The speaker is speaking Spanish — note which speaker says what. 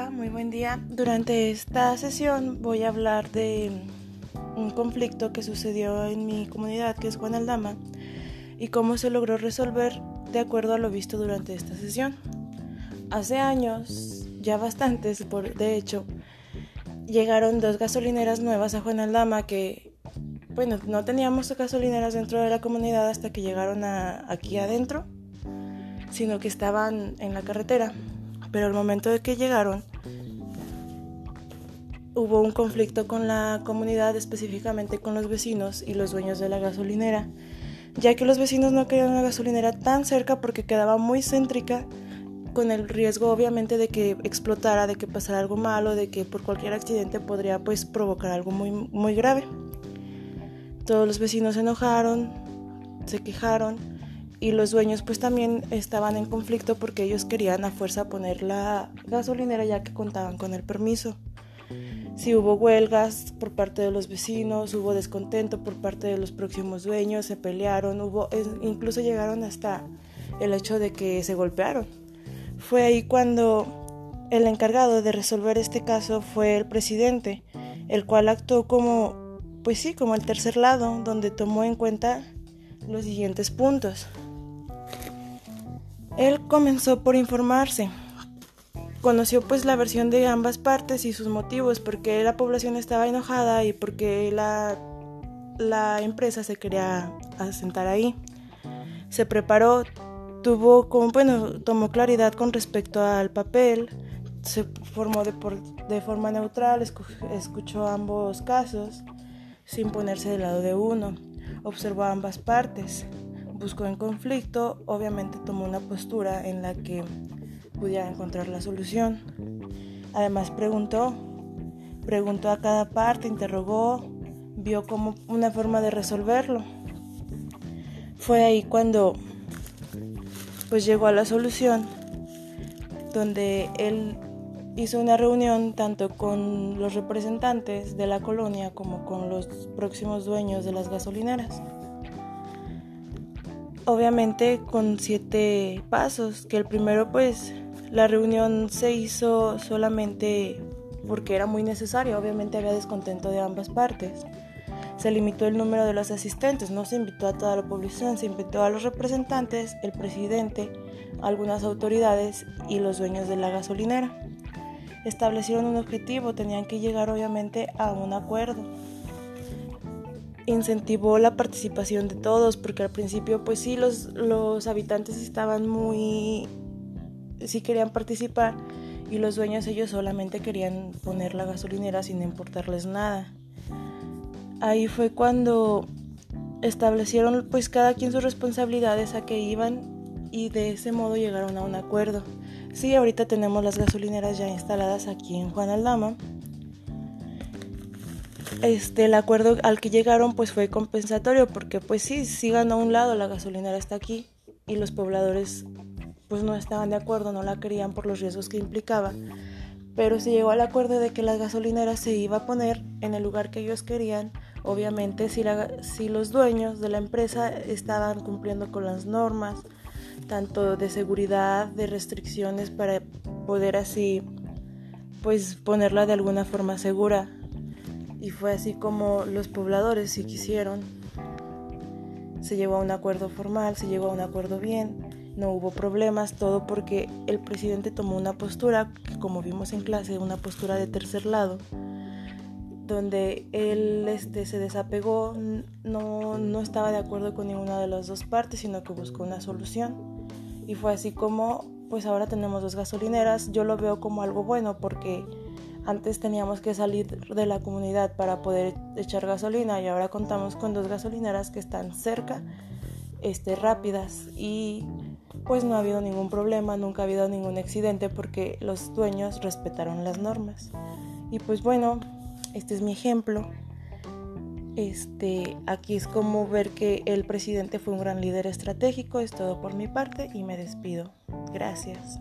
Speaker 1: Hola, muy buen día. Durante esta sesión voy a hablar de un conflicto que sucedió en mi comunidad, que es Juan Aldama, y cómo se logró resolver de acuerdo a lo visto durante esta sesión. Hace años, ya bastantes, por, de hecho, llegaron dos gasolineras nuevas a Juan Aldama que, bueno, no teníamos gasolineras dentro de la comunidad hasta que llegaron aquí adentro, sino que estaban en la carretera pero al momento de que llegaron hubo un conflicto con la comunidad, específicamente con los vecinos y los dueños de la gasolinera, ya que los vecinos no querían una gasolinera tan cerca porque quedaba muy céntrica, con el riesgo obviamente de que explotara, de que pasara algo malo, de que por cualquier accidente podría pues provocar algo muy, muy grave. Todos los vecinos se enojaron, se quejaron y los dueños pues también estaban en conflicto porque ellos querían a fuerza poner la gasolinera ya que contaban con el permiso. Si hubo huelgas por parte de los vecinos, hubo descontento por parte de los próximos dueños, se pelearon, hubo incluso llegaron hasta el hecho de que se golpearon. Fue ahí cuando el encargado de resolver este caso fue el presidente, el cual actuó como pues sí, como el tercer lado, donde tomó en cuenta los siguientes puntos. Él comenzó por informarse. Conoció pues la versión de ambas partes y sus motivos, porque la población estaba enojada y porque la, la empresa se quería asentar ahí. Se preparó, tuvo como, bueno, tomó claridad con respecto al papel, se formó de, de forma neutral, escuchó ambos casos sin ponerse del lado de uno, observó ambas partes buscó en conflicto, obviamente tomó una postura en la que pudiera encontrar la solución. Además preguntó, preguntó a cada parte, interrogó, vio como una forma de resolverlo. Fue ahí cuando pues llegó a la solución, donde él hizo una reunión tanto con los representantes de la colonia como con los próximos dueños de las gasolineras obviamente con siete pasos, que el primero pues la reunión se hizo solamente porque era muy necesario, obviamente había descontento de ambas partes. Se limitó el número de los asistentes, no se invitó a toda la población, se invitó a los representantes, el presidente, algunas autoridades y los dueños de la gasolinera. Establecieron un objetivo, tenían que llegar obviamente a un acuerdo incentivó la participación de todos, porque al principio pues sí los, los habitantes estaban muy... sí querían participar y los dueños ellos solamente querían poner la gasolinera sin importarles nada. Ahí fue cuando establecieron pues cada quien sus responsabilidades a que iban y de ese modo llegaron a un acuerdo. Sí, ahorita tenemos las gasolineras ya instaladas aquí en Juan Aldama este, el acuerdo al que llegaron pues fue compensatorio porque pues sí, sí ganó un lado, la gasolinera está aquí y los pobladores pues no estaban de acuerdo, no la querían por los riesgos que implicaba. Pero se llegó al acuerdo de que las gasolineras se iba a poner en el lugar que ellos querían, obviamente si, si los dueños de la empresa estaban cumpliendo con las normas, tanto de seguridad, de restricciones para poder así pues ponerla de alguna forma segura y fue así como los pobladores si quisieron. Se llegó a un acuerdo formal, se llegó a un acuerdo bien, no hubo problemas, todo porque el presidente tomó una postura, como vimos en clase, una postura de tercer lado, donde él este, se desapegó, no, no estaba de acuerdo con ninguna de las dos partes, sino que buscó una solución. Y fue así como, pues ahora tenemos dos gasolineras, yo lo veo como algo bueno porque antes teníamos que salir de la comunidad para poder echar gasolina y ahora contamos con dos gasolineras que están cerca, este, rápidas y pues no ha habido ningún problema, nunca ha habido ningún accidente porque los dueños respetaron las normas. Y pues bueno, este es mi ejemplo. Este, aquí es como ver que el presidente fue un gran líder estratégico. Es todo por mi parte y me despido. Gracias.